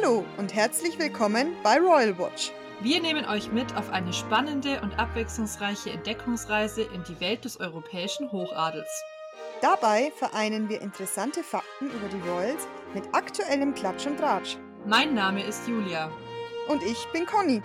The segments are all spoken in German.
Hallo und herzlich willkommen bei Royal Watch. Wir nehmen euch mit auf eine spannende und abwechslungsreiche Entdeckungsreise in die Welt des europäischen Hochadels. Dabei vereinen wir interessante Fakten über die Royals mit aktuellem Klatsch und Tratsch. Mein Name ist Julia. Und ich bin Conny.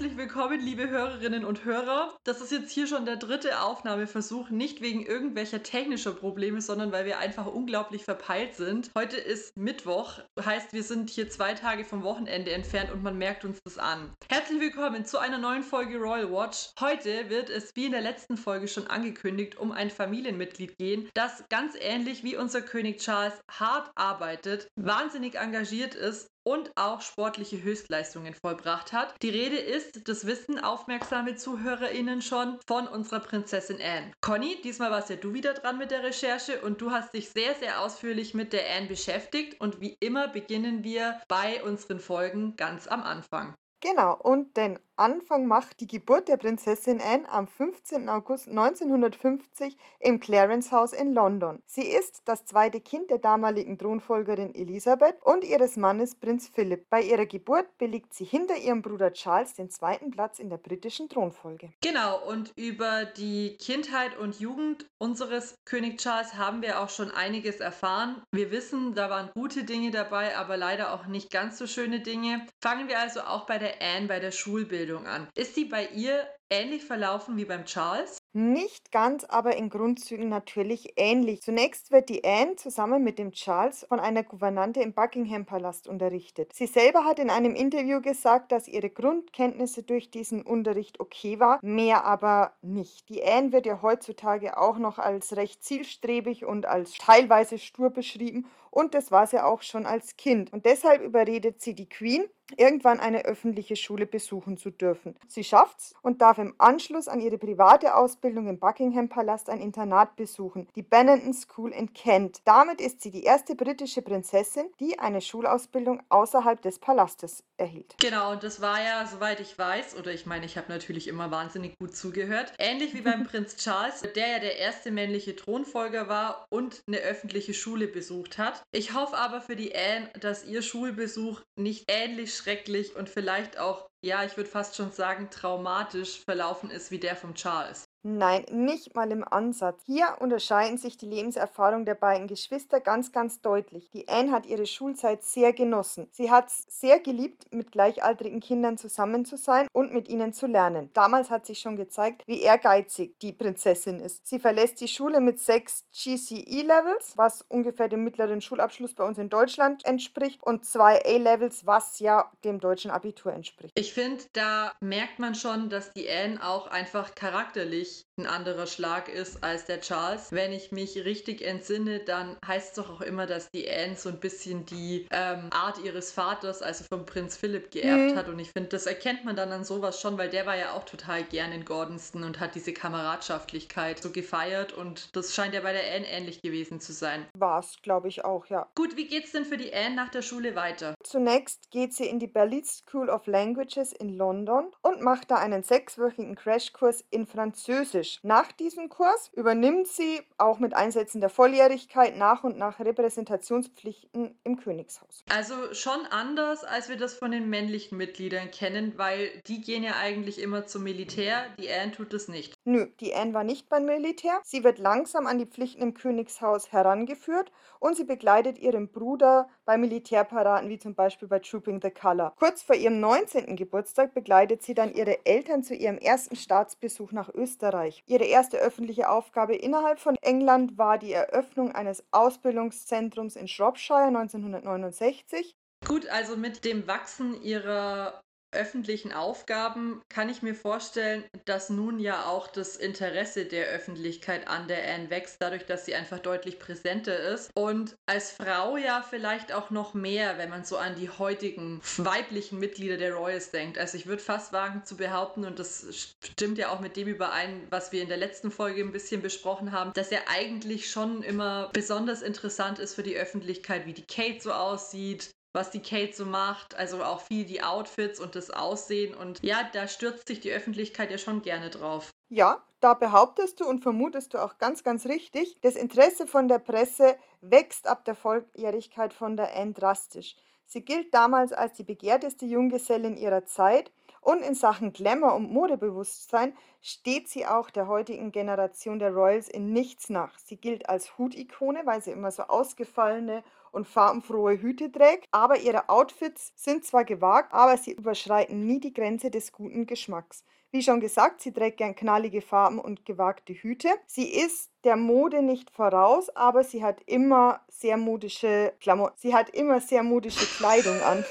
Herzlich willkommen, liebe Hörerinnen und Hörer. Das ist jetzt hier schon der dritte Aufnahmeversuch, nicht wegen irgendwelcher technischer Probleme, sondern weil wir einfach unglaublich verpeilt sind. Heute ist Mittwoch, heißt, wir sind hier zwei Tage vom Wochenende entfernt und man merkt uns das an. Herzlich willkommen zu einer neuen Folge Royal Watch. Heute wird es, wie in der letzten Folge schon angekündigt, um ein Familienmitglied gehen, das ganz ähnlich wie unser König Charles hart arbeitet, wahnsinnig engagiert ist und auch sportliche Höchstleistungen vollbracht hat. Die Rede ist, das wissen aufmerksame ZuhörerInnen schon, von unserer Prinzessin Anne. Conny, diesmal warst ja du wieder dran mit der Recherche und du hast dich sehr, sehr ausführlich mit der Anne beschäftigt und wie immer beginnen wir bei unseren Folgen ganz am Anfang. Genau, und den Anfang macht die Geburt der Prinzessin Anne am 15. August 1950 im Clarence House in London. Sie ist das zweite Kind der damaligen Thronfolgerin Elisabeth und ihres Mannes Prinz Philipp. Bei ihrer Geburt belegt sie hinter ihrem Bruder Charles den zweiten Platz in der britischen Thronfolge. Genau, und über die Kindheit und Jugend unseres König Charles haben wir auch schon einiges erfahren. Wir wissen, da waren gute Dinge dabei, aber leider auch nicht ganz so schöne Dinge. Fangen wir also auch bei der Anne bei der Schulbildung an. Ist sie bei ihr ähnlich verlaufen wie beim Charles? Nicht ganz, aber in Grundzügen natürlich ähnlich. Zunächst wird die Anne zusammen mit dem Charles von einer Gouvernante im Buckingham Palast unterrichtet. Sie selber hat in einem Interview gesagt, dass ihre Grundkenntnisse durch diesen Unterricht okay war, mehr aber nicht. Die Anne wird ja heutzutage auch noch als recht zielstrebig und als teilweise stur beschrieben und das war sie auch schon als Kind. Und deshalb überredet sie die Queen, irgendwann eine öffentliche Schule besuchen zu dürfen. Sie schafft's und darf im Anschluss an ihre private Ausbildung im Buckingham Palast ein Internat besuchen, die Benenden School in Kent. Damit ist sie die erste britische Prinzessin, die eine Schulausbildung außerhalb des Palastes erhielt. Genau, und das war ja, soweit ich weiß, oder ich meine, ich habe natürlich immer wahnsinnig gut zugehört, ähnlich wie beim Prinz Charles, der ja der erste männliche Thronfolger war und eine öffentliche Schule besucht hat. Ich hoffe aber für die Anne, dass ihr Schulbesuch nicht ähnlich schrecklich und vielleicht auch, ja, ich würde fast schon sagen, traumatisch verlaufen ist wie der vom Charles. Nein, nicht mal im Ansatz. Hier unterscheiden sich die Lebenserfahrungen der beiden Geschwister ganz, ganz deutlich. Die Anne hat ihre Schulzeit sehr genossen. Sie hat es sehr geliebt, mit gleichaltrigen Kindern zusammen zu sein und mit ihnen zu lernen. Damals hat sich schon gezeigt, wie ehrgeizig die Prinzessin ist. Sie verlässt die Schule mit sechs GCE-Levels, was ungefähr dem mittleren Schulabschluss bei uns in Deutschland entspricht, und zwei A-Levels, was ja dem deutschen Abitur entspricht. Ich finde, da merkt man schon, dass die Anne auch einfach charakterlich ein anderer Schlag ist als der Charles. Wenn ich mich richtig entsinne, dann heißt es doch auch immer, dass die Anne so ein bisschen die ähm, Art ihres Vaters, also vom Prinz Philipp, geerbt mhm. hat. Und ich finde, das erkennt man dann an sowas schon, weil der war ja auch total gern in Gordonston und hat diese Kameradschaftlichkeit so gefeiert. Und das scheint ja bei der Anne ähnlich gewesen zu sein. War es, glaube ich, auch, ja. Gut, wie geht's denn für die Anne nach der Schule weiter? Zunächst geht sie in die Berlitz School of Languages in London und macht da einen sechswöchigen Crashkurs in Französisch Französisch. Nach diesem Kurs übernimmt sie auch mit Einsätzen der Volljährigkeit nach und nach Repräsentationspflichten im Königshaus. Also schon anders, als wir das von den männlichen Mitgliedern kennen, weil die gehen ja eigentlich immer zum Militär. Die Anne tut es nicht. Nö, die Anne war nicht beim Militär. Sie wird langsam an die Pflichten im Königshaus herangeführt und sie begleitet ihren Bruder bei Militärparaden wie zum Beispiel bei Trooping the Color. Kurz vor ihrem 19. Geburtstag begleitet sie dann ihre Eltern zu ihrem ersten Staatsbesuch nach Österreich. Österreich. Ihre erste öffentliche Aufgabe innerhalb von England war die Eröffnung eines Ausbildungszentrums in Shropshire 1969. Gut, also mit dem Wachsen ihrer öffentlichen Aufgaben kann ich mir vorstellen, dass nun ja auch das Interesse der Öffentlichkeit an der Anne wächst, dadurch, dass sie einfach deutlich präsenter ist. Und als Frau ja vielleicht auch noch mehr, wenn man so an die heutigen weiblichen Mitglieder der Royals denkt. Also ich würde fast wagen zu behaupten, und das stimmt ja auch mit dem überein, was wir in der letzten Folge ein bisschen besprochen haben, dass er eigentlich schon immer besonders interessant ist für die Öffentlichkeit, wie die Kate so aussieht, was die Kate so macht. Also auch viel die Outfits und das Aussehen. Und ja, da stürzt sich die Öffentlichkeit ja schon gerne drauf. Ja, da behauptest du und vermutest du auch ganz, ganz richtig, das Interesse von der Presse wächst ab der Volljährigkeit von der Anne drastisch. Sie gilt damals als die begehrteste Junggesellin ihrer Zeit und in Sachen Glamour und Modebewusstsein steht sie auch der heutigen Generation der Royals in nichts nach. Sie gilt als Hutikone, weil sie immer so ausgefallene und farbenfrohe Hüte trägt, aber ihre Outfits sind zwar gewagt, aber sie überschreiten nie die Grenze des guten Geschmacks. Wie schon gesagt, sie trägt gern knallige Farben und gewagte Hüte. Sie ist der Mode nicht voraus, aber sie hat immer sehr modische Klamotten. Sie hat immer sehr modische Kleidung an.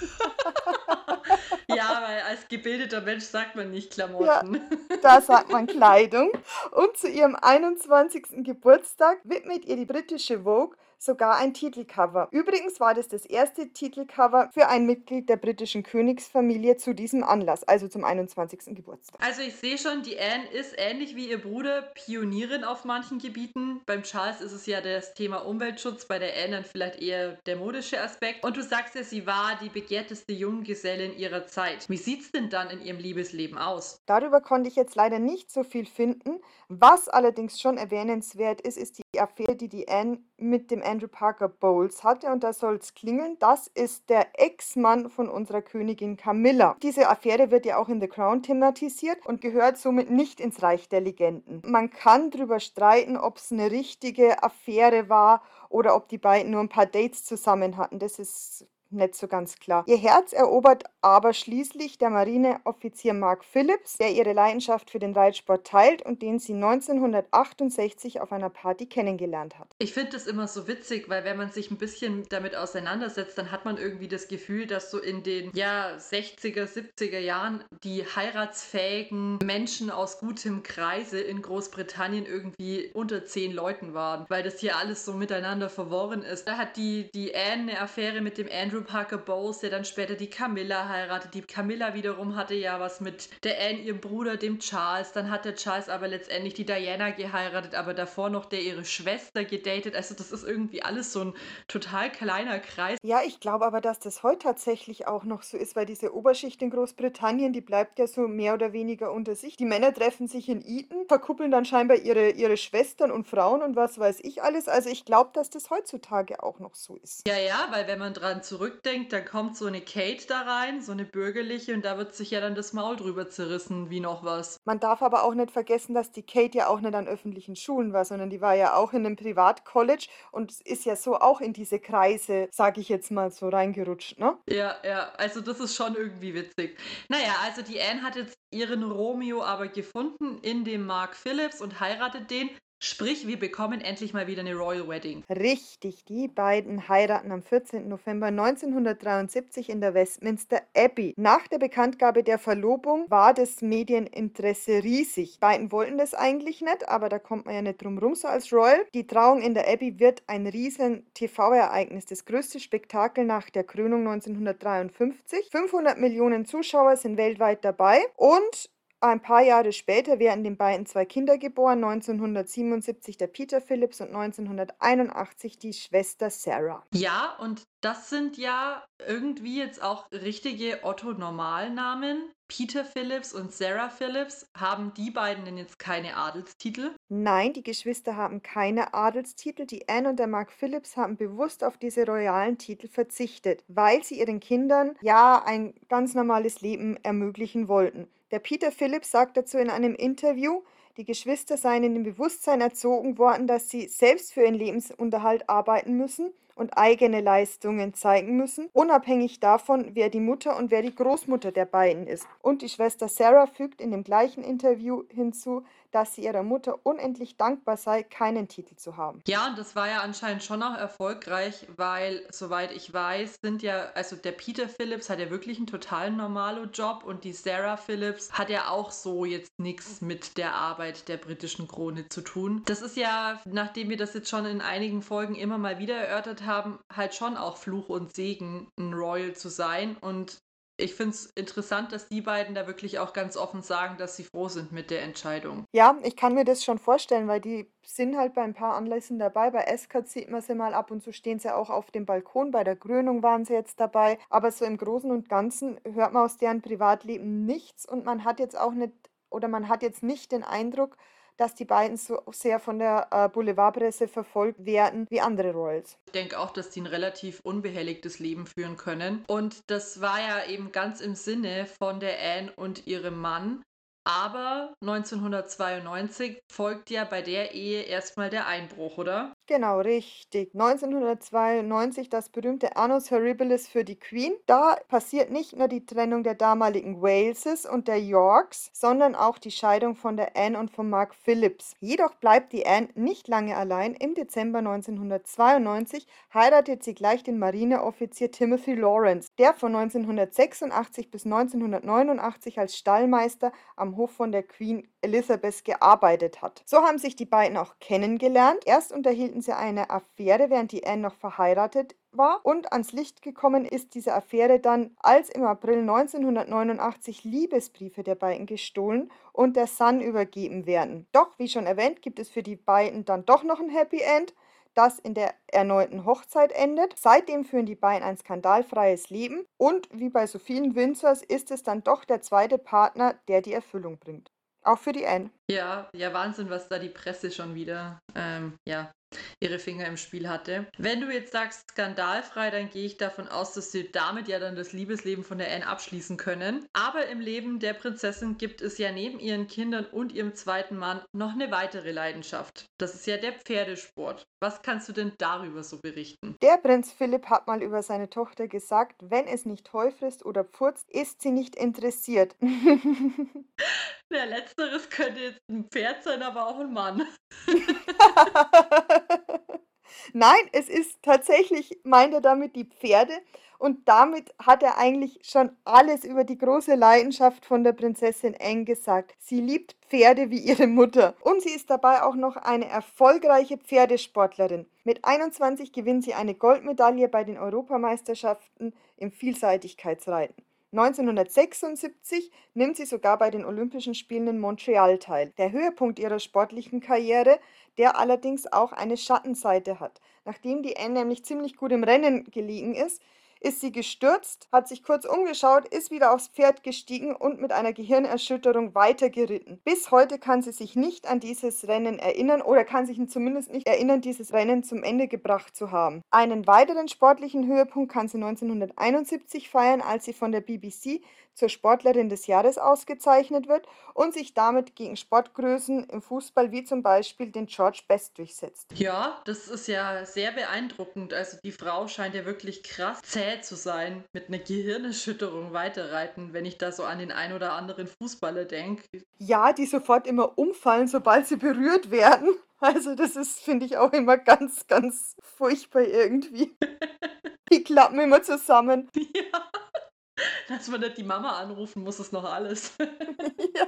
ja, weil als gebildeter Mensch sagt man nicht Klamotten. Ja, da sagt man Kleidung. Und zu ihrem 21. Geburtstag widmet ihr die britische Vogue sogar ein Titelcover. Übrigens war das das erste Titelcover für ein Mitglied der britischen Königsfamilie zu diesem Anlass, also zum 21. Geburtstag. Also ich sehe schon, die Anne ist ähnlich wie ihr Bruder Pionierin auf manchen Gebieten. Beim Charles ist es ja das Thema Umweltschutz, bei der Anne dann vielleicht eher der modische Aspekt. Und du sagst ja, sie war die begehrteste Junggesellin ihrer Zeit. Wie sieht es denn dann in ihrem Liebesleben aus? Darüber konnte ich jetzt leider nicht so viel finden. Was allerdings schon erwähnenswert ist, ist die Affäre, die die Anne mit dem Andrew Parker Bowles hatte. Und da soll es klingeln. Das ist der Ex-Mann von unserer Königin Camilla. Diese Affäre wird ja auch in The Crown thematisiert und gehört somit nicht ins Reich der Legenden. Man kann darüber streiten, ob es eine richtige Affäre war oder ob die beiden nur ein paar Dates zusammen hatten. Das ist nicht so ganz klar. Ihr Herz erobert aber schließlich der Marineoffizier Mark Phillips, der ihre Leidenschaft für den Reitsport teilt und den sie 1968 auf einer Party kennengelernt hat. Ich finde das immer so witzig, weil wenn man sich ein bisschen damit auseinandersetzt, dann hat man irgendwie das Gefühl, dass so in den ja, 60er, 70er Jahren die heiratsfähigen Menschen aus gutem Kreise in Großbritannien irgendwie unter zehn Leuten waren, weil das hier alles so miteinander verworren ist. Da hat die, die Anne eine Affäre mit dem Andrew Parker Bowles, der dann später die Camilla heiratet. Die Camilla wiederum hatte ja was mit der Anne, ihrem Bruder, dem Charles. Dann hat der Charles aber letztendlich die Diana geheiratet, aber davor noch der ihre Schwester gedatet. Also das ist irgendwie alles so ein total kleiner Kreis. Ja, ich glaube aber, dass das heute tatsächlich auch noch so ist, weil diese Oberschicht in Großbritannien, die bleibt ja so mehr oder weniger unter sich. Die Männer treffen sich in Eton, verkuppeln dann scheinbar ihre, ihre Schwestern und Frauen und was weiß ich alles. Also ich glaube, dass das heutzutage auch noch so ist. Ja, ja, weil wenn man dran zurück zurückdenkt, dann kommt so eine Kate da rein, so eine bürgerliche, und da wird sich ja dann das Maul drüber zerrissen, wie noch was. Man darf aber auch nicht vergessen, dass die Kate ja auch nicht an öffentlichen Schulen war, sondern die war ja auch in einem Privatcollege und ist ja so auch in diese Kreise, sage ich jetzt mal, so reingerutscht, ne? Ja, ja, also das ist schon irgendwie witzig. Naja, also die Anne hat jetzt ihren Romeo aber gefunden in dem Mark Phillips und heiratet den. Sprich, wir bekommen endlich mal wieder eine Royal Wedding. Richtig, die beiden heiraten am 14. November 1973 in der Westminster Abbey. Nach der Bekanntgabe der Verlobung war das Medieninteresse riesig. Beiden wollten das eigentlich nicht, aber da kommt man ja nicht drum rum so als Royal. Die Trauung in der Abbey wird ein riesen TV-Ereignis, das größte Spektakel nach der Krönung 1953. 500 Millionen Zuschauer sind weltweit dabei und ein paar Jahre später werden den beiden zwei Kinder geboren, 1977 der Peter Phillips und 1981 die Schwester Sarah. Ja, und das sind ja irgendwie jetzt auch richtige Otto-Normalnamen. Peter Phillips und Sarah Phillips. Haben die beiden denn jetzt keine Adelstitel? Nein, die Geschwister haben keine Adelstitel. Die Anne und der Mark Phillips haben bewusst auf diese royalen Titel verzichtet, weil sie ihren Kindern ja ein ganz normales Leben ermöglichen wollten. Der Peter Phillips sagt dazu in einem Interview, die Geschwister seien in dem Bewusstsein erzogen worden, dass sie selbst für ihren Lebensunterhalt arbeiten müssen und eigene Leistungen zeigen müssen, unabhängig davon, wer die Mutter und wer die Großmutter der beiden ist. Und die Schwester Sarah fügt in dem gleichen Interview hinzu, dass sie ihrer Mutter unendlich dankbar sei, keinen Titel zu haben. Ja, das war ja anscheinend schon auch erfolgreich, weil, soweit ich weiß, sind ja, also der Peter Phillips hat ja wirklich einen total normalen Job und die Sarah Phillips hat ja auch so jetzt nichts mit der Arbeit der britischen Krone zu tun. Das ist ja, nachdem wir das jetzt schon in einigen Folgen immer mal wieder erörtert haben, halt schon auch Fluch und Segen, ein Royal zu sein. Und ich finde es interessant, dass die beiden da wirklich auch ganz offen sagen, dass sie froh sind mit der Entscheidung. Ja, ich kann mir das schon vorstellen, weil die sind halt bei ein paar Anlässen dabei. Bei Escort sieht man sie mal ab und zu stehen sie auch auf dem Balkon. Bei der Krönung waren sie jetzt dabei. Aber so im Großen und Ganzen hört man aus deren Privatleben nichts und man hat jetzt auch nicht oder man hat jetzt nicht den Eindruck, dass die beiden so sehr von der äh, Boulevardpresse verfolgt werden wie andere Royals. Ich denke auch, dass die ein relativ unbehelligtes Leben führen können. Und das war ja eben ganz im Sinne von der Anne und ihrem Mann. Aber 1992 folgt ja bei der Ehe erstmal der Einbruch, oder? Genau, richtig. 1992 das berühmte Annus Horribilis für die Queen. Da passiert nicht nur die Trennung der damaligen Waleses und der Yorks, sondern auch die Scheidung von der Anne und von Mark Phillips. Jedoch bleibt die Anne nicht lange allein. Im Dezember 1992 heiratet sie gleich den Marineoffizier Timothy Lawrence, der von 1986 bis 1989 als Stallmeister am am Hof von der Queen Elizabeth gearbeitet hat. So haben sich die beiden auch kennengelernt. Erst unterhielten sie eine Affäre, während die Anne noch verheiratet war und ans Licht gekommen ist diese Affäre dann, als im April 1989 Liebesbriefe der beiden gestohlen und der Sun übergeben werden. Doch, wie schon erwähnt, gibt es für die beiden dann doch noch ein Happy End das in der erneuten Hochzeit endet. Seitdem führen die beiden ein skandalfreies Leben und wie bei so vielen Windsors ist es dann doch der zweite Partner, der die Erfüllung bringt. Auch für die Anne. Ja, ja, Wahnsinn, was da die Presse schon wieder ähm, ja, ihre Finger im Spiel hatte. Wenn du jetzt sagst skandalfrei, dann gehe ich davon aus, dass sie damit ja dann das Liebesleben von der Anne abschließen können. Aber im Leben der Prinzessin gibt es ja neben ihren Kindern und ihrem zweiten Mann noch eine weitere Leidenschaft. Das ist ja der Pferdesport. Was kannst du denn darüber so berichten? Der Prinz Philipp hat mal über seine Tochter gesagt, wenn es nicht Heu frisst oder pfurzt, ist sie nicht interessiert. ja, letzteres könnte jetzt ein Pferd sein, aber auch ein Mann. Nein, es ist tatsächlich, meint er damit die Pferde. Und damit hat er eigentlich schon alles über die große Leidenschaft von der Prinzessin Anne gesagt. Sie liebt Pferde wie ihre Mutter. Und sie ist dabei auch noch eine erfolgreiche Pferdesportlerin. Mit 21 gewinnt sie eine Goldmedaille bei den Europameisterschaften im Vielseitigkeitsreiten. 1976 nimmt sie sogar bei den Olympischen Spielen in Montreal teil. Der Höhepunkt ihrer sportlichen Karriere, der allerdings auch eine Schattenseite hat. Nachdem die Anne nämlich ziemlich gut im Rennen gelegen ist, ist sie gestürzt, hat sich kurz umgeschaut, ist wieder aufs Pferd gestiegen und mit einer Gehirnerschütterung weitergeritten. Bis heute kann sie sich nicht an dieses Rennen erinnern oder kann sich zumindest nicht erinnern, dieses Rennen zum Ende gebracht zu haben. Einen weiteren sportlichen Höhepunkt kann sie 1971 feiern, als sie von der BBC zur Sportlerin des Jahres ausgezeichnet wird und sich damit gegen Sportgrößen im Fußball wie zum Beispiel den George Best durchsetzt. Ja, das ist ja sehr beeindruckend. Also die Frau scheint ja wirklich krass zäh zu sein, mit einer Gehirnerschütterung weiterreiten, wenn ich da so an den ein oder anderen Fußballer denke. Ja, die sofort immer umfallen, sobald sie berührt werden. Also das ist, finde ich, auch immer ganz, ganz furchtbar irgendwie. die klappen immer zusammen. Ja. Dass man nicht die Mama anrufen muss, ist noch alles. ja.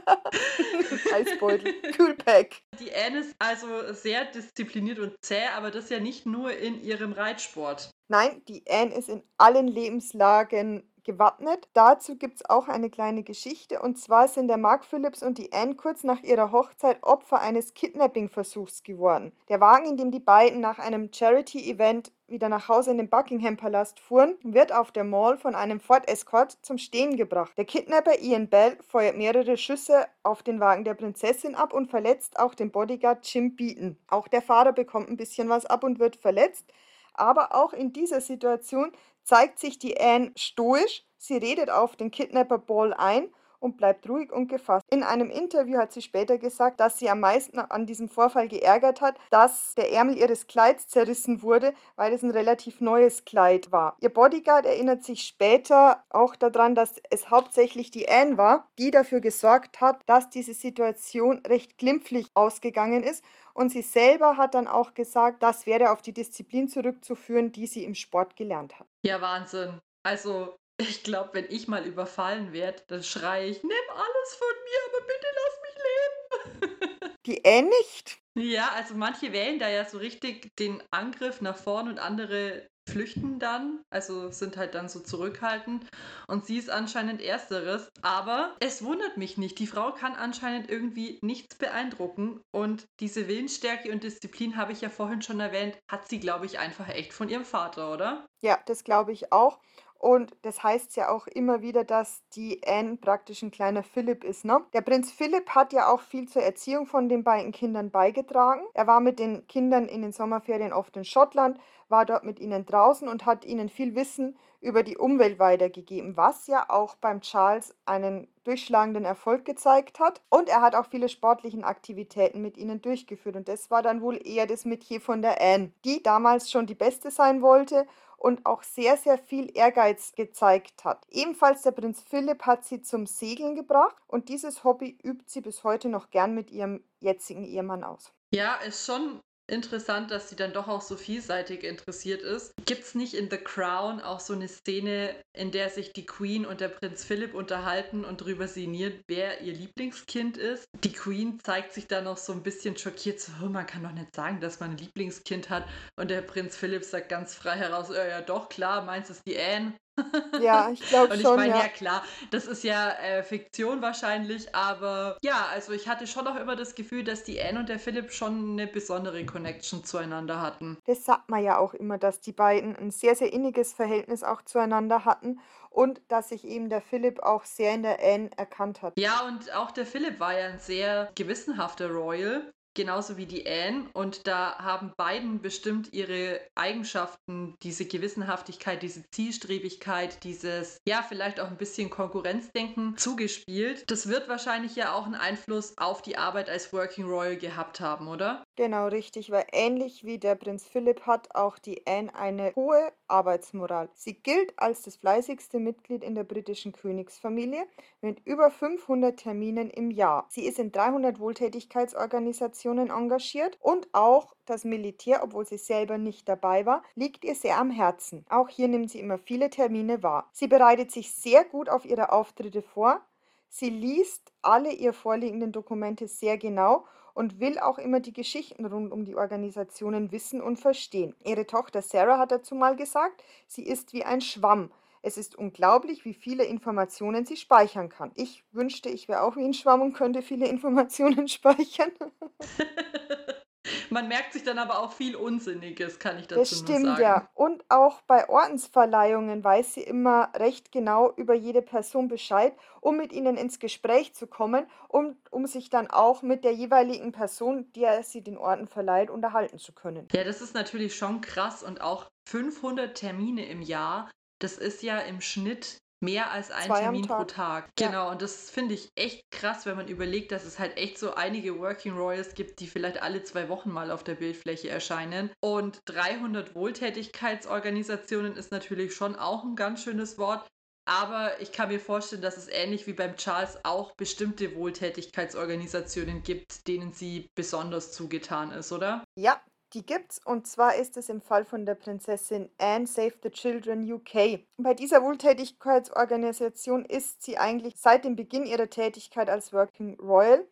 Eisbeutel. Coolpack. Die Anne ist also sehr diszipliniert und zäh, aber das ja nicht nur in ihrem Reitsport. Nein, die Anne ist in allen Lebenslagen gewappnet. Dazu gibt es auch eine kleine Geschichte. Und zwar sind der Mark Phillips und die Anne kurz nach ihrer Hochzeit Opfer eines Kidnapping-Versuchs geworden. Der Wagen, in dem die beiden nach einem Charity-Event wieder nach Hause in den Buckingham-Palast fuhren, wird auf der Mall von einem Ford Escort zum Stehen gebracht. Der Kidnapper Ian Bell feuert mehrere Schüsse auf den Wagen der Prinzessin ab und verletzt auch den Bodyguard Jim Beaton. Auch der Fahrer bekommt ein bisschen was ab und wird verletzt. Aber auch in dieser Situation zeigt sich die Anne stoisch, sie redet auf den Kidnapper Ball ein und bleibt ruhig und gefasst. In einem Interview hat sie später gesagt, dass sie am meisten an diesem Vorfall geärgert hat, dass der Ärmel ihres Kleids zerrissen wurde, weil es ein relativ neues Kleid war. Ihr Bodyguard erinnert sich später auch daran, dass es hauptsächlich die Anne war, die dafür gesorgt hat, dass diese Situation recht glimpflich ausgegangen ist und sie selber hat dann auch gesagt, das wäre auf die Disziplin zurückzuführen, die sie im Sport gelernt hat. Ja, Wahnsinn. Also ich glaube, wenn ich mal überfallen werde, dann schreie ich, nimm alles von mir, aber bitte lass mich leben. Die äh nicht. Ja, also manche wählen da ja so richtig den Angriff nach vorn und andere flüchten dann, also sind halt dann so zurückhaltend und sie ist anscheinend ersteres, aber es wundert mich nicht. Die Frau kann anscheinend irgendwie nichts beeindrucken und diese Willensstärke und Disziplin habe ich ja vorhin schon erwähnt, hat sie glaube ich einfach echt von ihrem Vater, oder? Ja, das glaube ich auch. Und das heißt ja auch immer wieder, dass die Anne praktisch ein kleiner Philipp ist, ne? Der Prinz Philipp hat ja auch viel zur Erziehung von den beiden Kindern beigetragen. Er war mit den Kindern in den Sommerferien oft in Schottland, war dort mit ihnen draußen und hat ihnen viel Wissen über die Umwelt weitergegeben, was ja auch beim Charles einen durchschlagenden Erfolg gezeigt hat. Und er hat auch viele sportliche Aktivitäten mit ihnen durchgeführt. Und das war dann wohl eher das Metier von der Anne, die damals schon die Beste sein wollte und auch sehr, sehr viel Ehrgeiz gezeigt hat. Ebenfalls der Prinz Philipp hat sie zum Segeln gebracht und dieses Hobby übt sie bis heute noch gern mit ihrem jetzigen Ehemann aus. Ja, ist schon interessant, dass sie dann doch auch so vielseitig interessiert ist. Gibt es nicht in The Crown auch so eine Szene, in der sich die Queen und der Prinz Philipp unterhalten und darüber sinniert, wer ihr Lieblingskind ist? Die Queen zeigt sich dann noch so ein bisschen schockiert, so, oh, man kann doch nicht sagen, dass man ein Lieblingskind hat. Und der Prinz Philipp sagt ganz frei heraus, ja, ja doch, klar, meins ist die Anne. Ja, ich glaube Und ich schon, meine, ja. ja klar, das ist ja äh, Fiktion wahrscheinlich, aber ja, also ich hatte schon auch immer das Gefühl, dass die Anne und der Philipp schon eine besondere Connection zueinander hatten. Das sagt man ja auch immer, dass die beiden ein sehr, sehr inniges Verhältnis auch zueinander hatten und dass sich eben der Philipp auch sehr in der Anne erkannt hat. Ja, und auch der Philipp war ja ein sehr gewissenhafter Royal. Genauso wie die Anne. Und da haben beiden bestimmt ihre Eigenschaften, diese Gewissenhaftigkeit, diese Zielstrebigkeit, dieses, ja, vielleicht auch ein bisschen Konkurrenzdenken zugespielt. Das wird wahrscheinlich ja auch einen Einfluss auf die Arbeit als Working Royal gehabt haben, oder? Genau, richtig, weil ähnlich wie der Prinz Philipp hat auch die Anne eine hohe Arbeitsmoral. Sie gilt als das fleißigste Mitglied in der britischen Königsfamilie mit über 500 Terminen im Jahr. Sie ist in 300 Wohltätigkeitsorganisationen engagiert und auch das Militär, obwohl sie selber nicht dabei war, liegt ihr sehr am Herzen. Auch hier nimmt sie immer viele Termine wahr. Sie bereitet sich sehr gut auf ihre Auftritte vor. Sie liest alle ihr vorliegenden Dokumente sehr genau und will auch immer die Geschichten rund um die Organisationen wissen und verstehen. Ihre Tochter Sarah hat dazu mal gesagt, sie ist wie ein Schwamm. Es ist unglaublich, wie viele Informationen sie speichern kann. Ich wünschte, ich wäre auch wie ein Schwamm und könnte viele Informationen speichern. Man merkt sich dann aber auch viel Unsinniges, kann ich Das dazu nur stimmt sagen. ja. Und auch bei Ordensverleihungen weiß sie immer recht genau über jede Person Bescheid, um mit ihnen ins Gespräch zu kommen und um sich dann auch mit der jeweiligen Person, der sie den Orden verleiht, unterhalten zu können. Ja, das ist natürlich schon krass und auch 500 Termine im Jahr, das ist ja im Schnitt mehr als ein Zwei Termin pro Tag. Tag. Ja. Genau, und das finde ich echt krass, wenn man überlegt, dass es halt echt so einige Working Royals gibt, die vielleicht alle zwei Wochen mal auf der Bildfläche erscheinen. Und 300 Wohltätigkeitsorganisationen ist natürlich schon auch ein ganz schönes Wort. Aber ich kann mir vorstellen, dass es ähnlich wie beim Charles auch bestimmte Wohltätigkeitsorganisationen gibt, denen sie besonders zugetan ist, oder? Ja, die gibt's. Und zwar ist es im Fall von der Prinzessin Anne Save the Children UK. Bei dieser Wohltätigkeitsorganisation ist sie eigentlich seit dem Beginn ihrer Tätigkeit als Working Royal.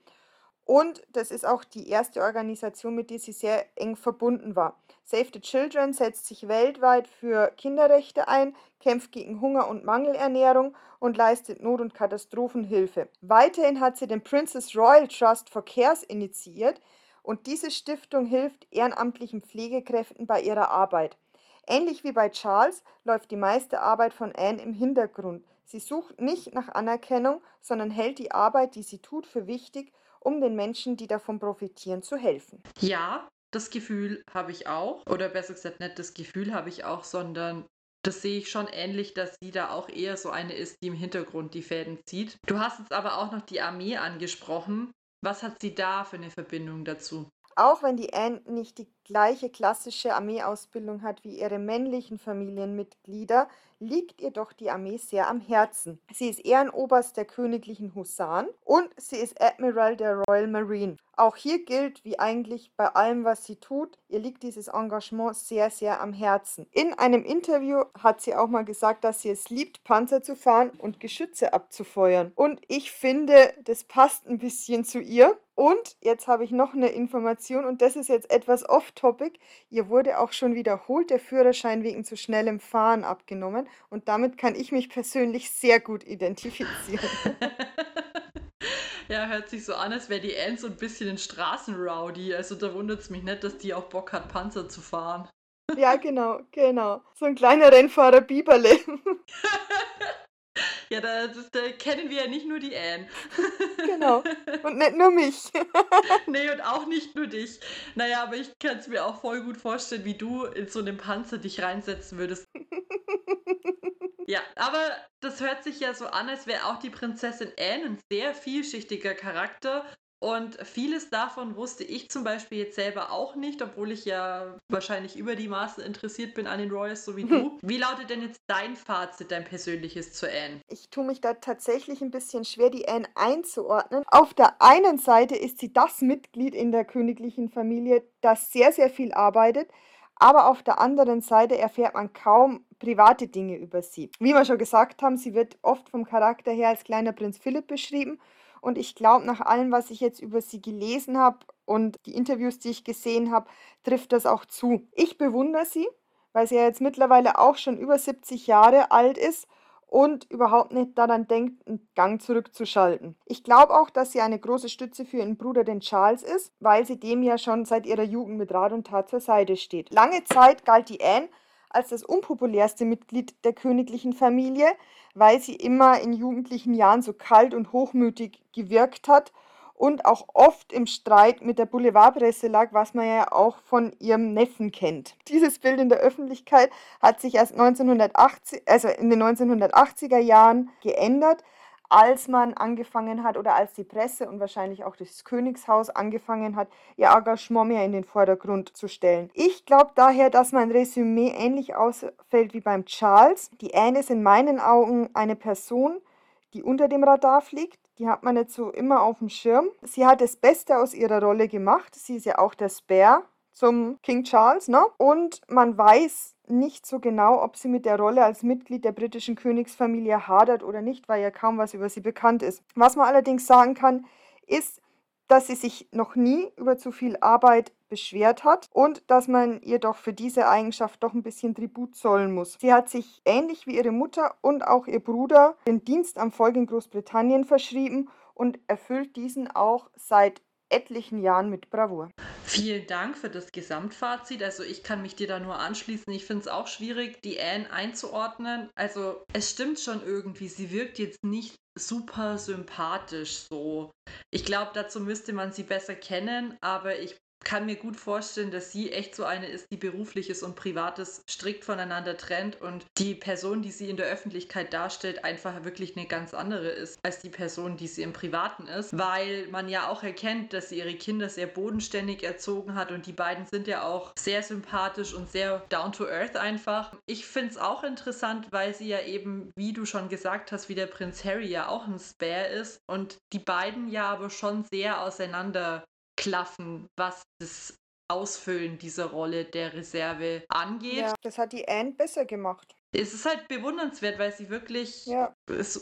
Und das ist auch die erste Organisation, mit der sie sehr eng verbunden war. Save the Children setzt sich weltweit für Kinderrechte ein, kämpft gegen Hunger und Mangelernährung und leistet Not- und Katastrophenhilfe. Weiterhin hat sie den Princess Royal Trust for Cares initiiert und diese Stiftung hilft ehrenamtlichen Pflegekräften bei ihrer Arbeit. Ähnlich wie bei Charles läuft die meiste Arbeit von Anne im Hintergrund. Sie sucht nicht nach Anerkennung, sondern hält die Arbeit, die sie tut, für wichtig, um den Menschen, die davon profitieren, zu helfen. Ja, das Gefühl habe ich auch. Oder besser gesagt, nicht das Gefühl habe ich auch, sondern das sehe ich schon ähnlich, dass sie da auch eher so eine ist, die im Hintergrund die Fäden zieht. Du hast jetzt aber auch noch die Armee angesprochen. Was hat sie da für eine Verbindung dazu? Auch wenn die Anne nicht die gleiche klassische Armeeausbildung hat wie ihre männlichen Familienmitglieder, liegt ihr doch die Armee sehr am Herzen. Sie ist Ehrenoberst der königlichen Husaren und sie ist Admiral der Royal Marine. Auch hier gilt, wie eigentlich bei allem, was sie tut, ihr liegt dieses Engagement sehr, sehr am Herzen. In einem Interview hat sie auch mal gesagt, dass sie es liebt, Panzer zu fahren und Geschütze abzufeuern. Und ich finde, das passt ein bisschen zu ihr. Und jetzt habe ich noch eine Information und das ist jetzt etwas off off-topic. Ihr wurde auch schon wiederholt der Führerschein wegen zu schnellem Fahren abgenommen und damit kann ich mich persönlich sehr gut identifizieren. Ja, hört sich so an, als wäre die Anne so ein bisschen ein Straßenrowdy. Also da wundert es mich nicht, dass die auch Bock hat, Panzer zu fahren. Ja, genau, genau. So ein kleiner Rennfahrer Biberle. Ja, da, das, da kennen wir ja nicht nur die Anne. Genau. Und nicht nur mich. nee, und auch nicht nur dich. Naja, aber ich kann es mir auch voll gut vorstellen, wie du in so einem Panzer dich reinsetzen würdest. Ja, aber das hört sich ja so an, als wäre auch die Prinzessin Anne ein sehr vielschichtiger Charakter und vieles davon wusste ich zum Beispiel jetzt selber auch nicht, obwohl ich ja wahrscheinlich über die Maße interessiert bin an den Royals, so wie du. Wie lautet denn jetzt dein Fazit, dein persönliches zu Anne? Ich tue mich da tatsächlich ein bisschen schwer, die Anne einzuordnen. Auf der einen Seite ist sie das Mitglied in der königlichen Familie, das sehr, sehr viel arbeitet. Aber auf der anderen Seite erfährt man kaum private Dinge über sie. Wie wir schon gesagt haben, sie wird oft vom Charakter her als kleiner Prinz Philipp beschrieben und ich glaube, nach allem, was ich jetzt über sie gelesen habe und die Interviews, die ich gesehen habe, trifft das auch zu. Ich bewundere sie, weil sie ja jetzt mittlerweile auch schon über 70 Jahre alt ist und überhaupt nicht daran denkt, einen Gang zurückzuschalten. Ich glaube auch, dass sie eine große Stütze für ihren Bruder, den Charles, ist, weil sie dem ja schon seit ihrer Jugend mit Rat und Tat zur Seite steht. Lange Zeit galt die Anne als das unpopulärste Mitglied der königlichen Familie, weil sie immer in jugendlichen Jahren so kalt und hochmütig gewirkt hat und auch oft im Streit mit der Boulevardpresse lag, was man ja auch von ihrem Neffen kennt. Dieses Bild in der Öffentlichkeit hat sich erst 1980, also in den 1980er Jahren geändert, als man angefangen hat oder als die Presse und wahrscheinlich auch das Königshaus angefangen hat, ihr Engagement mehr in den Vordergrund zu stellen. Ich glaube daher, dass mein Resümee ähnlich ausfällt wie beim Charles. Die Anne ist in meinen Augen eine Person, die unter dem Radar fliegt. Die hat man nicht so immer auf dem Schirm. Sie hat das Beste aus ihrer Rolle gemacht. Sie ist ja auch der Spare zum King Charles, ne? Und man weiß nicht so genau, ob sie mit der Rolle als Mitglied der britischen Königsfamilie hadert oder nicht, weil ja kaum was über sie bekannt ist. Was man allerdings sagen kann, ist, dass sie sich noch nie über zu viel Arbeit beschwert hat und dass man ihr doch für diese Eigenschaft doch ein bisschen Tribut zollen muss. Sie hat sich ähnlich wie ihre Mutter und auch ihr Bruder den Dienst am Volk in Großbritannien verschrieben und erfüllt diesen auch seit etlichen Jahren mit Bravour. Vielen Dank für das Gesamtfazit. Also ich kann mich dir da nur anschließen. Ich finde es auch schwierig, die Anne einzuordnen. Also es stimmt schon irgendwie, sie wirkt jetzt nicht super sympathisch so. Ich glaube, dazu müsste man sie besser kennen, aber ich kann mir gut vorstellen, dass sie echt so eine ist, die berufliches und privates strikt voneinander trennt und die Person, die sie in der Öffentlichkeit darstellt, einfach wirklich eine ganz andere ist als die Person, die sie im Privaten ist, weil man ja auch erkennt, dass sie ihre Kinder sehr bodenständig erzogen hat und die beiden sind ja auch sehr sympathisch und sehr down to earth einfach. Ich finde es auch interessant, weil sie ja eben, wie du schon gesagt hast, wie der Prinz Harry ja auch ein Spare ist und die beiden ja aber schon sehr auseinander klaffen, was das Ausfüllen dieser Rolle der Reserve angeht. Ja, das hat die Anne besser gemacht. Es ist halt bewundernswert, weil sie wirklich ja.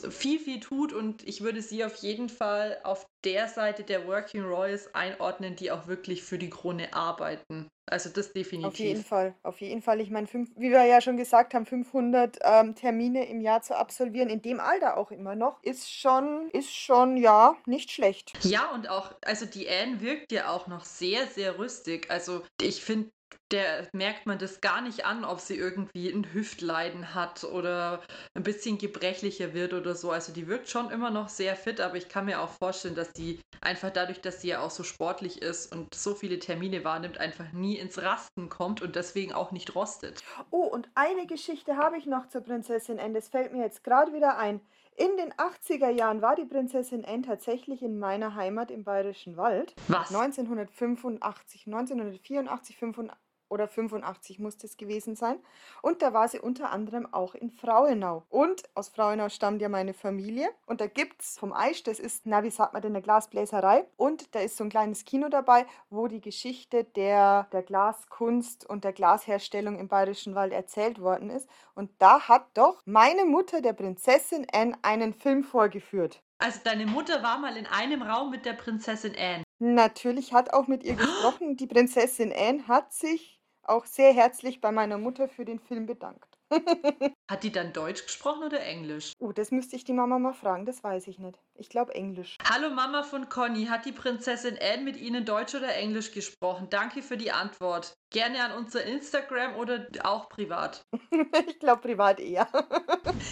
viel, viel tut und ich würde sie auf jeden Fall auf der Seite der Working Royals einordnen, die auch wirklich für die Krone arbeiten. Also das definitiv. Auf jeden Fall, auf jeden Fall. Ich meine, wie wir ja schon gesagt haben, 500 ähm, Termine im Jahr zu absolvieren, in dem Alter auch immer noch, ist schon, ist schon, ja, nicht schlecht. Ja, und auch, also die Anne wirkt ja auch noch sehr, sehr rüstig. Also ich finde, der merkt man das gar nicht an, ob sie irgendwie ein Hüftleiden hat oder ein bisschen gebrechlicher wird oder so. Also die wirkt schon immer noch sehr fit, aber ich kann mir auch vorstellen, dass die einfach dadurch, dass sie ja auch so sportlich ist und so viele Termine wahrnimmt, einfach nie ins Rasten kommt und deswegen auch nicht rostet. Oh, und eine Geschichte habe ich noch zur Prinzessin Anne. Das fällt mir jetzt gerade wieder ein. In den 80er Jahren war die Prinzessin Anne tatsächlich in meiner Heimat im Bayerischen Wald. Was? 1985, 1984, 85 oder 85 muss das gewesen sein. Und da war sie unter anderem auch in Frauenau. Und aus Frauenau stammt ja meine Familie. Und da gibt es vom Eisch, das ist, na, wie sagt man denn, eine Glasbläserei. Und da ist so ein kleines Kino dabei, wo die Geschichte der, der Glaskunst und der Glasherstellung im Bayerischen Wald erzählt worden ist. Und da hat doch meine Mutter der Prinzessin Anne einen Film vorgeführt. Also deine Mutter war mal in einem Raum mit der Prinzessin Anne. Natürlich hat auch mit ihr gesprochen. Die Prinzessin Anne hat sich auch sehr herzlich bei meiner Mutter für den Film bedankt. Hat die dann Deutsch gesprochen oder Englisch? Oh, das müsste ich die Mama mal fragen, das weiß ich nicht. Ich glaube Englisch. Hallo Mama von Conny, hat die Prinzessin Anne mit Ihnen Deutsch oder Englisch gesprochen? Danke für die Antwort. Gerne an unser Instagram oder auch privat. ich glaube privat eher.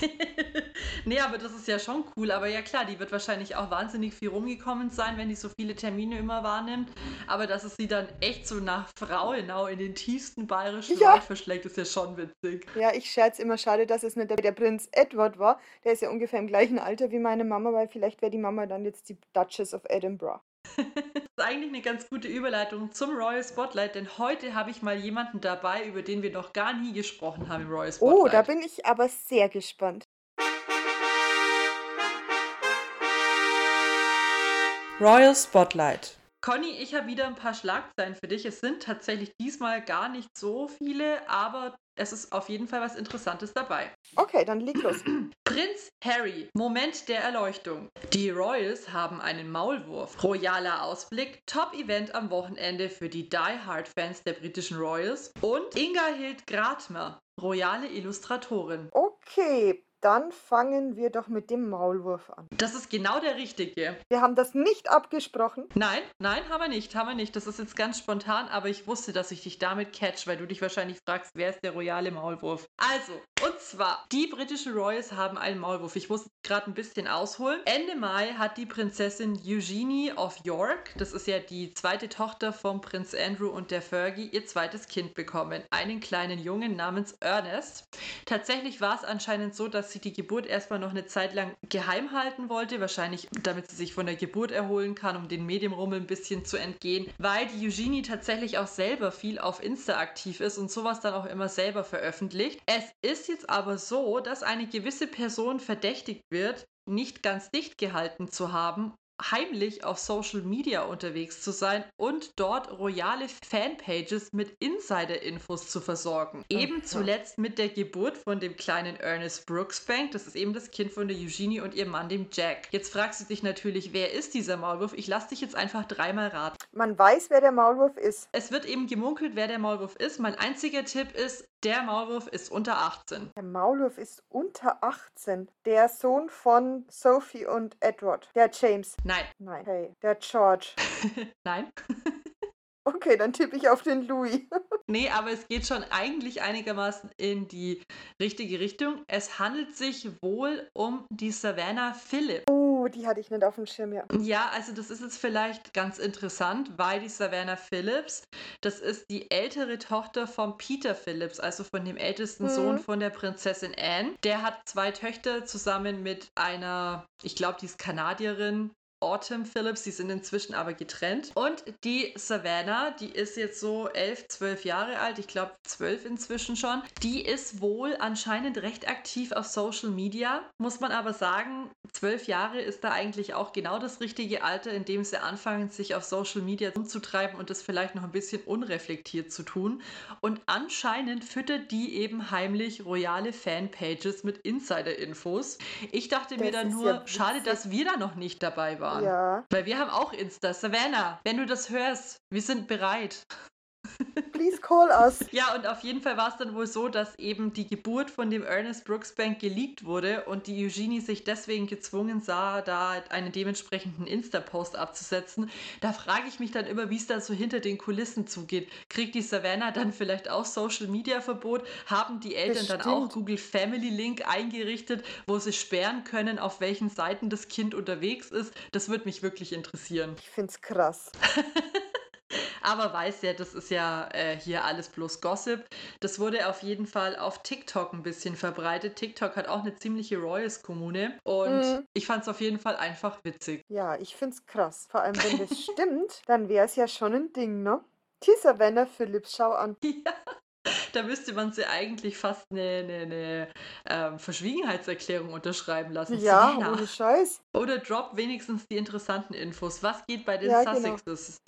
nee, aber das ist ja schon cool. Aber ja klar, die wird wahrscheinlich auch wahnsinnig viel rumgekommen sein, wenn die so viele Termine immer wahrnimmt. Aber dass es sie dann echt so nach Frauenau in den tiefsten bayerischen ja. Wald verschlägt, ist ja schon witzig. Ja, ich scherze immer, schade, dass es nicht der, der Prinz Edward war. Der ist ja ungefähr im gleichen Alter wie meine Mama, weil vielleicht wäre die Mama dann jetzt die Duchess of Edinburgh. das ist eigentlich eine ganz gute Überleitung zum Royal Spotlight, denn heute habe ich mal jemanden dabei, über den wir noch gar nie gesprochen haben im Royal Spotlight. Oh, da bin ich aber sehr gespannt. Royal Spotlight. Conny, ich habe wieder ein paar Schlagzeilen für dich. Es sind tatsächlich diesmal gar nicht so viele, aber es ist auf jeden Fall was Interessantes dabei. Okay, dann leg los. Prinz Harry, Moment der Erleuchtung. Die Royals haben einen Maulwurf. Royaler Ausblick, Top-Event am Wochenende für die Die Hard-Fans der britischen Royals. Und Inga Hild Gratmer, royale Illustratorin. Okay, dann fangen wir doch mit dem Maulwurf an. Das ist genau der richtige. Wir haben das nicht abgesprochen. Nein, nein, haben wir nicht, haben wir nicht. Das ist jetzt ganz spontan, aber ich wusste, dass ich dich damit catch, weil du dich wahrscheinlich fragst, wer ist der royale Maulwurf? Also, und zwar, die britischen Royals haben einen Maulwurf. Ich muss gerade ein bisschen ausholen. Ende Mai hat die Prinzessin Eugenie of York, das ist ja die zweite Tochter vom Prinz Andrew und der Fergie, ihr zweites Kind bekommen. Einen kleinen Jungen namens Ernest. Tatsächlich war es anscheinend so, dass sie die Geburt erstmal noch eine Zeit lang geheim halten wollte, wahrscheinlich damit sie sich von der Geburt erholen kann, um den Medienrummel ein bisschen zu entgehen, weil die Eugenie tatsächlich auch selber viel auf Insta aktiv ist und sowas dann auch immer selber veröffentlicht. Es ist jetzt aber so, dass eine gewisse Person verdächtigt wird, nicht ganz dicht gehalten zu haben heimlich auf Social Media unterwegs zu sein und dort royale Fanpages mit Insider-Infos zu versorgen. Eben zuletzt mit der Geburt von dem kleinen Ernest Brooksbank. Das ist eben das Kind von der Eugenie und ihrem Mann, dem Jack. Jetzt fragst du dich natürlich, wer ist dieser Maulwurf? Ich lasse dich jetzt einfach dreimal raten. Man weiß, wer der Maulwurf ist. Es wird eben gemunkelt, wer der Maulwurf ist. Mein einziger Tipp ist, der Maulwurf ist unter 18. Der Maulwurf ist unter 18. Der Sohn von Sophie und Edward. Der James. Nein. Nein. Hey, der George. Nein. Okay, dann tippe ich auf den Louis. nee, aber es geht schon eigentlich einigermaßen in die richtige Richtung. Es handelt sich wohl um die Savannah Phillip. Oh, die hatte ich nicht auf dem Schirm, ja. Ja, also das ist jetzt vielleicht ganz interessant, weil die Savannah Phillips, das ist die ältere Tochter von Peter Phillips, also von dem ältesten mhm. Sohn von der Prinzessin Anne. Der hat zwei Töchter zusammen mit einer, ich glaube, die ist Kanadierin, Autumn Phillips, die sind inzwischen aber getrennt. Und die Savannah, die ist jetzt so elf, zwölf Jahre alt, ich glaube zwölf inzwischen schon. Die ist wohl anscheinend recht aktiv auf Social Media. Muss man aber sagen, zwölf Jahre ist da eigentlich auch genau das richtige Alter, in dem sie anfangen, sich auf Social Media umzutreiben und das vielleicht noch ein bisschen unreflektiert zu tun. Und anscheinend füttert die eben heimlich royale Fanpages mit Insider-Infos. Ich dachte das mir dann nur, ja schade, dass wir da noch nicht dabei waren waren. Ja. Weil wir haben auch Insta. Savannah, wenn du das hörst, wir sind bereit. Please call us. Ja, und auf jeden Fall war es dann wohl so, dass eben die Geburt von dem Ernest Brooksbank geleakt wurde und die Eugenie sich deswegen gezwungen sah, da einen dementsprechenden Insta-Post abzusetzen. Da frage ich mich dann immer, wie es da so hinter den Kulissen zugeht. Kriegt die Savannah dann vielleicht auch Social-Media-Verbot? Haben die Eltern Bestimmt. dann auch Google Family Link eingerichtet, wo sie sperren können, auf welchen Seiten das Kind unterwegs ist? Das würde mich wirklich interessieren. Ich finde es krass. Aber weiß ja, das ist ja äh, hier alles bloß Gossip. Das wurde auf jeden Fall auf TikTok ein bisschen verbreitet. TikTok hat auch eine ziemliche Royals-Kommune und mhm. ich fand es auf jeden Fall einfach witzig. Ja, ich finde es krass. Vor allem, wenn das stimmt, dann wäre es ja schon ein Ding, ne? Dieser Werner Philips, schau an. Ja. Da müsste man sie eigentlich fast eine, eine, eine ähm, Verschwiegenheitserklärung unterschreiben lassen. Ja, Serena. ohne Scheiß. Oder drop wenigstens die interessanten Infos. Was geht bei den ja, genau. Sussexes?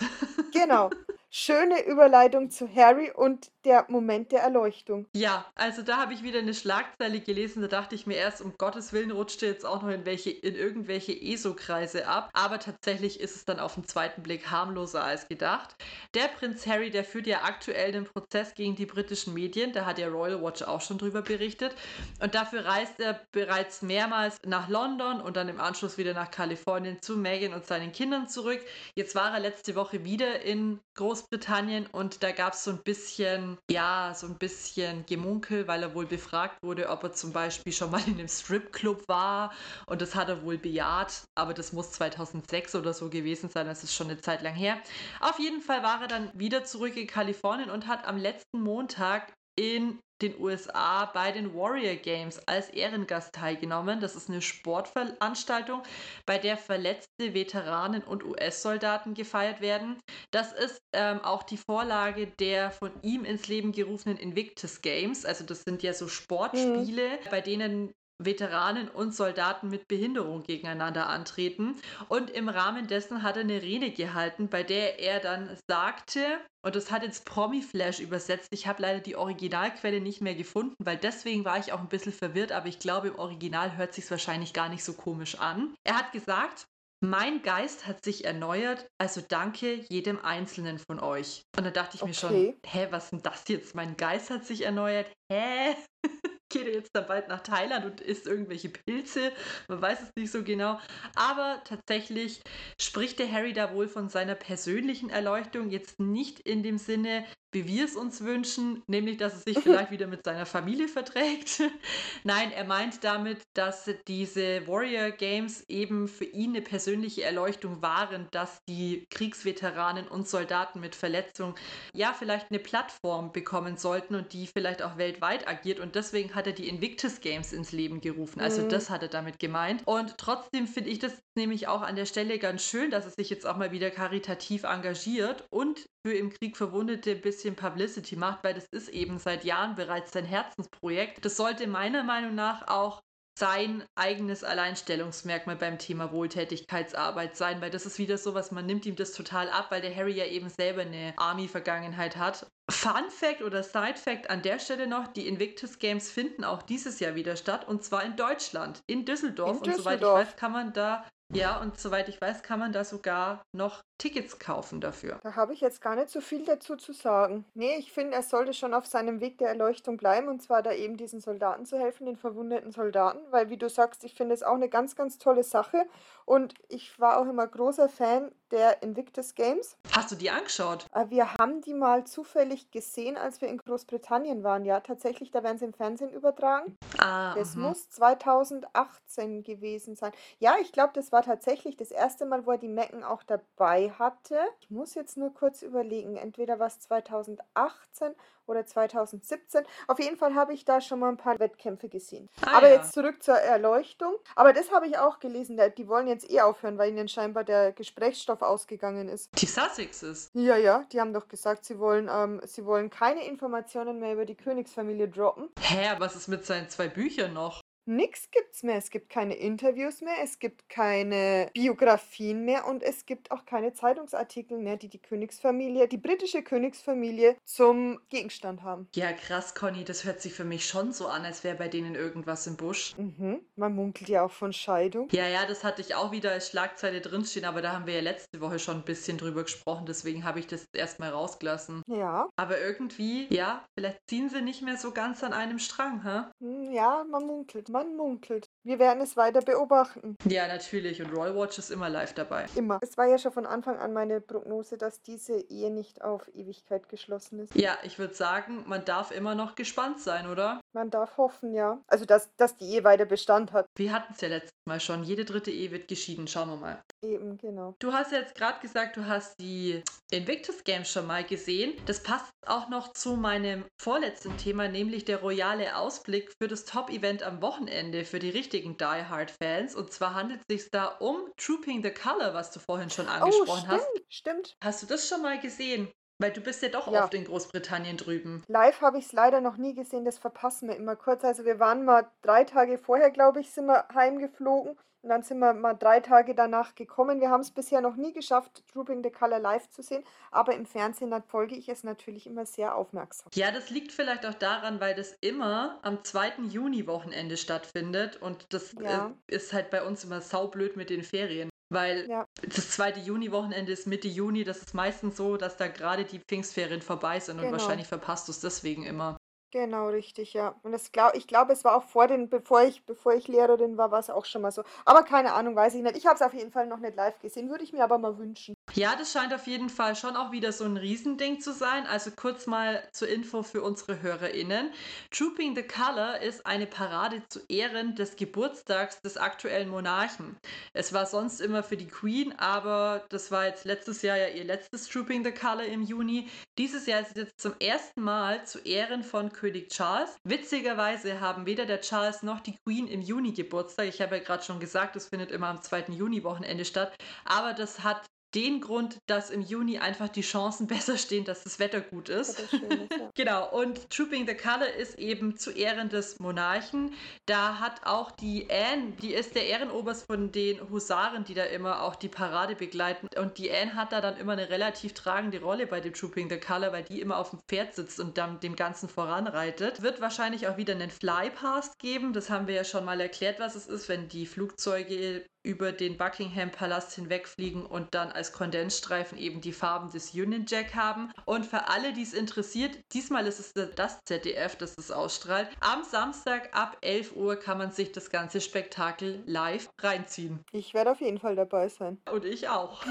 Genau. genau. Schöne Überleitung zu Harry und der Moment der Erleuchtung. Ja, also da habe ich wieder eine Schlagzeile gelesen, da dachte ich mir erst, um Gottes Willen rutscht jetzt auch noch in, welche, in irgendwelche ESO-Kreise ab. Aber tatsächlich ist es dann auf den zweiten Blick harmloser als gedacht. Der Prinz Harry, der führt ja aktuell den Prozess gegen die britischen Medien, da hat ja Royal Watch auch schon drüber berichtet. Und dafür reist er bereits mehrmals nach London und dann im Anschluss wieder nach Kalifornien zu Meghan und seinen Kindern zurück. Jetzt war er letzte Woche wieder in Großbritannien und da gab es so ein bisschen, ja, so ein bisschen Gemunkel, weil er wohl befragt wurde, ob er zum Beispiel schon mal in einem Stripclub war und das hat er wohl bejaht, aber das muss 2006 oder so gewesen sein, das ist schon eine Zeit lang her. Auf jeden Fall war er dann wieder zurück in Kalifornien und hat am letzten Montag in den USA bei den Warrior Games als Ehrengast teilgenommen. Das ist eine Sportveranstaltung, bei der verletzte Veteranen und US-Soldaten gefeiert werden. Das ist ähm, auch die Vorlage der von ihm ins Leben gerufenen Invictus Games. Also das sind ja so Sportspiele, mhm. bei denen Veteranen und Soldaten mit Behinderung gegeneinander antreten. Und im Rahmen dessen hat er eine Rede gehalten, bei der er dann sagte, und das hat jetzt Promi-Flash übersetzt, ich habe leider die Originalquelle nicht mehr gefunden, weil deswegen war ich auch ein bisschen verwirrt, aber ich glaube, im Original hört sich wahrscheinlich gar nicht so komisch an. Er hat gesagt, mein Geist hat sich erneuert, also danke jedem Einzelnen von euch. Und da dachte ich okay. mir schon, hä, was ist denn das jetzt? Mein Geist hat sich erneuert? Hä? geht er jetzt dann bald nach Thailand und isst irgendwelche Pilze. Man weiß es nicht so genau. Aber tatsächlich spricht der Harry da wohl von seiner persönlichen Erleuchtung. Jetzt nicht in dem Sinne, wie wir es uns wünschen, nämlich dass er sich vielleicht wieder mit seiner Familie verträgt. Nein, er meint damit, dass diese Warrior Games eben für ihn eine persönliche Erleuchtung waren, dass die Kriegsveteranen und Soldaten mit Verletzungen ja vielleicht eine Plattform bekommen sollten und die vielleicht auch weltweit agiert. Und deswegen hat er die Invictus Games ins Leben gerufen. Also mhm. das hat er damit gemeint. Und trotzdem finde ich das nämlich auch an der Stelle ganz schön, dass er sich jetzt auch mal wieder karitativ engagiert und für im Krieg Verwundete ein bisschen Publicity macht, weil das ist eben seit Jahren bereits sein Herzensprojekt. Das sollte meiner Meinung nach auch sein eigenes Alleinstellungsmerkmal beim Thema Wohltätigkeitsarbeit sein, weil das ist wieder so was, man nimmt ihm das total ab, weil der Harry ja eben selber eine Army-Vergangenheit hat. Fun Fact oder Side Fact an der Stelle noch, die Invictus Games finden auch dieses Jahr wieder statt und zwar in Deutschland, in Düsseldorf. In Düsseldorf. Und soweit ich weiß, kann man da ja, und soweit ich weiß, kann man da sogar noch Tickets kaufen dafür. Da habe ich jetzt gar nicht so viel dazu zu sagen. Nee, ich finde, er sollte schon auf seinem Weg der Erleuchtung bleiben und zwar da eben diesen Soldaten zu helfen, den verwundeten Soldaten, weil wie du sagst, ich finde es auch eine ganz, ganz tolle Sache und ich war auch immer großer Fan der Invictus Games. Hast du die angeschaut? Äh, wir haben die mal zufällig gesehen, als wir in Großbritannien waren. Ja, tatsächlich, da werden sie im Fernsehen übertragen. Ah, das mh. muss 2018 gewesen sein. Ja, ich glaube, das war tatsächlich das erste Mal, wo er die Mecken auch dabei hatte. Ich muss jetzt nur kurz überlegen. Entweder war es 2018 oder 2017. Auf jeden Fall habe ich da schon mal ein paar Wettkämpfe gesehen. Ah, Aber ja. jetzt zurück zur Erleuchtung. Aber das habe ich auch gelesen. Die wollen jetzt eh aufhören, weil ihnen scheinbar der Gesprächsstoff ausgegangen ist. Die Sussexes? Ja, ja. Die haben doch gesagt, sie wollen, ähm, sie wollen keine Informationen mehr über die Königsfamilie droppen. Hä, was ist mit seinen zwei Büchern noch? Nix gibt's mehr. Es gibt keine Interviews mehr, es gibt keine Biografien mehr und es gibt auch keine Zeitungsartikel mehr, die die Königsfamilie, die britische Königsfamilie zum Gegenstand haben. Ja, krass, Conny, das hört sich für mich schon so an, als wäre bei denen irgendwas im Busch. Mhm. Man munkelt ja auch von Scheidung. Ja, ja, das hatte ich auch wieder als Schlagzeile drinstehen, aber da haben wir ja letzte Woche schon ein bisschen drüber gesprochen, deswegen habe ich das erstmal rausgelassen. Ja. Aber irgendwie, ja, vielleicht ziehen sie nicht mehr so ganz an einem Strang, hä? Hm, ja, man munkelt. Man munkelt. Wir werden es weiter beobachten. Ja, natürlich. Und Royal Watch ist immer live dabei. Immer. Es war ja schon von Anfang an meine Prognose, dass diese Ehe nicht auf Ewigkeit geschlossen ist. Ja, ich würde sagen, man darf immer noch gespannt sein, oder? Man darf hoffen, ja. Also, dass, dass die Ehe weiter Bestand hat. Wir hatten es ja letztes Mal schon. Jede dritte Ehe wird geschieden. Schauen wir mal. Eben, genau. Du hast jetzt gerade gesagt, du hast die Invictus Games schon mal gesehen. Das passt auch noch zu meinem vorletzten Thema, nämlich der royale Ausblick für das Top-Event am Wochenende für die richtigen Die Hard Fans. Und zwar handelt es sich da um Trooping the Color, was du vorhin schon oh, angesprochen oh, stimmt, hast. Stimmt. Hast du das schon mal gesehen? Weil du bist ja doch Ja. oft in Großbritannien drüben. Live habe ich es leider noch nie gesehen, das verpassen wir immer kurz. Also wir waren mal drei Tage vorher, glaube ich, sind wir heimgeflogen und dann sind wir mal drei Tage danach gekommen. Wir haben es bisher noch nie geschafft, Trooping the Color live zu sehen, aber im Fernsehen folge ich es natürlich immer sehr aufmerksam. Ja, das liegt vielleicht auch daran, weil das immer am 2. Juni-Wochenende stattfindet und das Ja. äh, ist halt bei uns immer saublöd mit den Ferien. Weil Ja. das zweite Juni-Wochenende ist Mitte Juni, das ist meistens so, dass da gerade die Pfingstferien vorbei sind und Genau. wahrscheinlich verpasst du es deswegen immer. Genau, richtig, ja. Und das glaub, ich glaube, es war auch vor den, bevor ich, bevor ich Lehrerin war, war es auch schon mal so. Aber keine Ahnung, weiß ich nicht. Ich habe es auf jeden Fall noch nicht live gesehen, würde ich mir aber mal wünschen. Ja, das scheint auf jeden Fall schon auch wieder so ein Riesending zu sein. Also kurz mal zur Info für unsere HörerInnen. Trooping the Color ist eine Parade zu Ehren des Geburtstags des aktuellen Monarchen. Es war sonst immer für die Queen, aber das war jetzt letztes Jahr ja ihr letztes Trooping the Color im Juni. Dieses Jahr ist es jetzt zum ersten Mal zu Ehren von König Charles. Witzigerweise haben weder der Charles noch die Queen im Juni Geburtstag. Ich habe ja gerade schon gesagt, es findet immer am 2. Juni-Wochenende statt. Aber das hat den Grund, dass im Juni einfach die Chancen besser stehen, dass das Wetter gut ist. Ist ja. Genau, und Trooping the Color ist eben zu Ehren des Monarchen. Da hat auch die Anne, die ist der Ehrenoberst von den Husaren, die da immer auch die Parade begleiten. Und die Anne hat da dann immer eine relativ tragende Rolle bei dem Trooping the Color, weil die immer auf dem Pferd sitzt und dann dem Ganzen voranreitet. Wird wahrscheinlich auch wieder einen Flypast geben. Das haben wir ja schon mal erklärt, was es ist, wenn die Flugzeuge über den Buckingham Palast hinwegfliegen und dann als Kondensstreifen eben die Farben des Union Jack haben. Und für alle, die es interessiert, diesmal ist es das ZDF, das es ausstrahlt. Am Samstag ab 11 Uhr kann man sich das ganze Spektakel live reinziehen. Ich werde auf jeden Fall dabei sein. Und ich auch.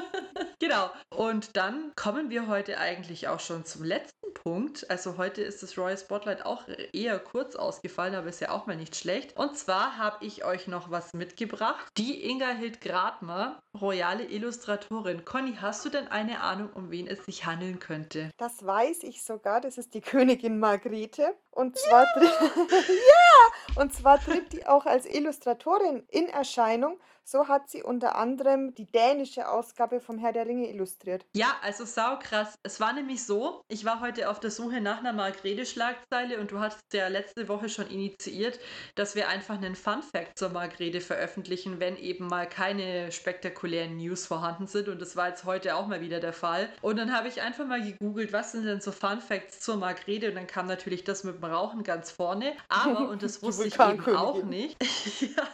genau. Und dann kommen wir heute eigentlich auch schon zum letzten Punkt. Also heute ist das Royal Spotlight auch eher kurz ausgefallen, aber ist ja auch mal nicht schlecht. Und zwar habe ich euch noch was mitgebracht. Die Inga Hild Gradmer, royale Illustratorin. Conny, hast du denn eine Ahnung, um wen es sich handeln könnte? Das weiß ich sogar. Das ist die Königin Margrethe. Und zwar, tritt, ja! Und zwar tritt die auch als Illustratorin in Erscheinung. So hat sie unter anderem die dänische Ausgabe vom Herr der Ringe illustriert. Ja, also saukrass. Es war nämlich so, ich war heute auf der Suche nach einer Margrede-Schlagzeile und du hattest ja letzte Woche schon initiiert, dass wir einfach einen Fun-Fact zur Margrede veröffentlichen, wenn eben mal keine spektakulären News vorhanden sind. Und das war jetzt heute auch mal wieder der Fall. Und dann habe ich einfach mal gegoogelt, was sind denn so Fun-Facts zur Margrede? Und dann kam natürlich das mit Rauchen ganz vorne. Aber, und das wusste ich eben auch nicht, ja,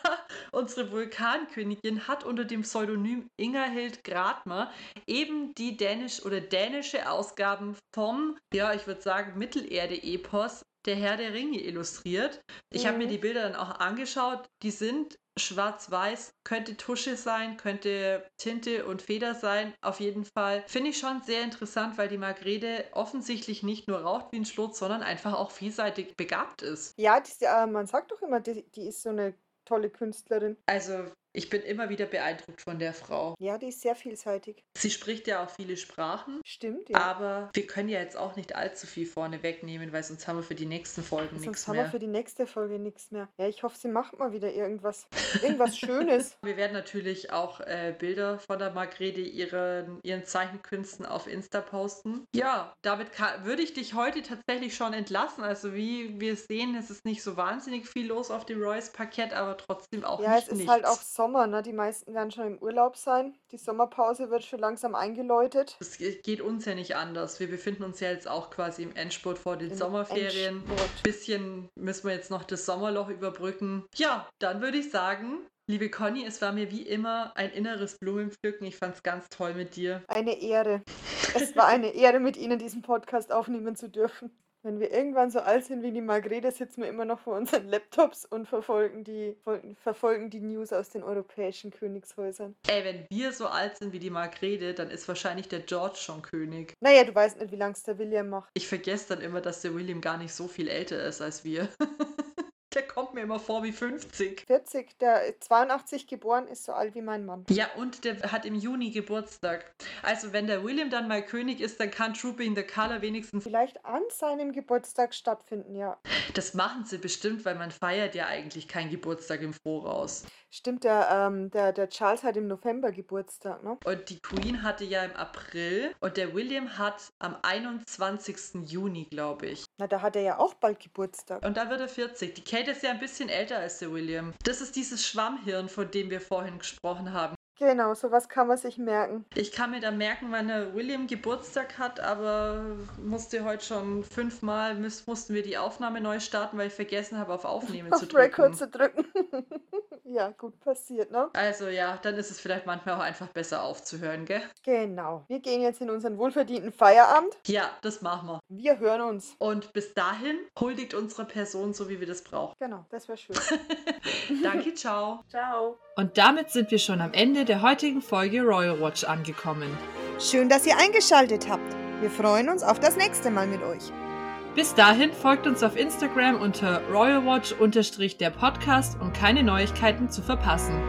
unsere Vulkankönigin hat unter dem Pseudonym Ingerhild Gradmer eben die dänisch oder dänische Ausgaben vom, ja, ich würde sagen, Mittelerde-Epos der Herr der Ringe illustriert. Ich habe mir Mhm. die Bilder dann auch angeschaut. Die sind schwarz-weiß, könnte Tusche sein, könnte Tinte und Feder sein. Auf jeden Fall finde ich schon sehr interessant, weil die Margrede offensichtlich nicht nur raucht wie ein Schlot, sondern einfach auch vielseitig begabt ist. Ja, ja, äh, man sagt doch immer, die, die ist so eine tolle Künstlerin. Also ich bin immer wieder beeindruckt von der Frau. Ja, die ist sehr vielseitig. Sie spricht ja auch viele Sprachen. Stimmt, ja. Aber wir können ja jetzt auch nicht allzu viel vorne wegnehmen, weil sonst haben wir für die nächsten Folgen Sonst nichts haben wir mehr. für die nächste Folge nichts mehr. Ja, ich hoffe, sie macht mal wieder irgendwas. Irgendwas Schönes. Wir werden natürlich auch äh, Bilder von der Margrede ihren, ihren Zeichenkünsten auf Insta posten. Ja, damit würde ich dich heute tatsächlich schon entlassen. Also wie wir sehen, es ist nicht so wahnsinnig viel los auf dem Royce-Parkett, aber trotzdem auch Ja, nicht es ist nichts. halt auch Sommer, ne? Die meisten werden schon im Urlaub sein. Die Sommerpause wird schon langsam eingeläutet. Es ge- geht uns ja nicht anders. Wir befinden uns ja jetzt auch quasi im Endspurt vor den Im Sommerferien. Endspurt. bisschen müssen wir jetzt noch das Sommerloch überbrücken. Ja, dann würde ich sagen, liebe Conny, es war mir wie immer ein inneres Blumenpflücken. Ich fand es ganz toll mit dir. Eine Ehre. Es war eine Ehre, mit Ihnen diesen Podcast aufnehmen zu dürfen. Wenn wir irgendwann so alt sind wie die Margrethe, sitzen wir immer noch vor unseren Laptops und verfolgen die, folgen- verfolgen die News aus den europäischen Königshäusern. Ey, wenn wir so alt sind wie die Margrethe, dann ist wahrscheinlich der George schon König. Naja, du weißt nicht, wie lang es der William macht. Ich vergesse dann immer, dass der William gar nicht so viel älter ist als wir. Der kommt mir immer vor wie 50. 40, der 82 geboren ist so alt wie mein Mann. Ja, und der hat im Juni Geburtstag. Also wenn der William dann mal König ist, dann kann Trooping the Color wenigstens... Vielleicht an seinem Geburtstag stattfinden, ja. Das machen sie bestimmt, weil man feiert ja eigentlich keinen Geburtstag im Voraus. Stimmt, der, ähm, der, der Charles hat im November Geburtstag, ne? Und die Queen hatte ja im April und der William hat am 21. Juni, glaube ich. Na, da hat er ja auch bald Geburtstag. Und da wird er 40. Die Kate ist ja ein bisschen älter als der William. Das ist dieses Schwammhirn, von dem wir vorhin gesprochen haben. Genau, sowas kann man sich merken. Ich kann mir da merken, wann der William Geburtstag hat, aber musste heute schon fünfmal, müß, mussten wir die Aufnahme neu starten, weil ich vergessen habe, auf Aufnehmen Auf zu drücken. Record zu drücken. ja, gut passiert, ne? Also ja, dann ist es vielleicht manchmal auch einfach besser aufzuhören, gell? Genau. Wir gehen jetzt in unseren wohlverdienten Feierabend. Ja, das machen wir. Wir hören uns. Und bis dahin huldigt unsere Person so, wie wir das brauchen. Genau, das wäre schön. Danke, ciao. Ciao. Und damit sind wir schon am Ende der heutigen Folge Royal Watch angekommen. Schön, dass ihr eingeschaltet habt. Wir freuen uns auf das nächste Mal mit euch. Bis dahin folgt uns auf Instagram unter royalwatch-der Podcast, um keine Neuigkeiten zu verpassen.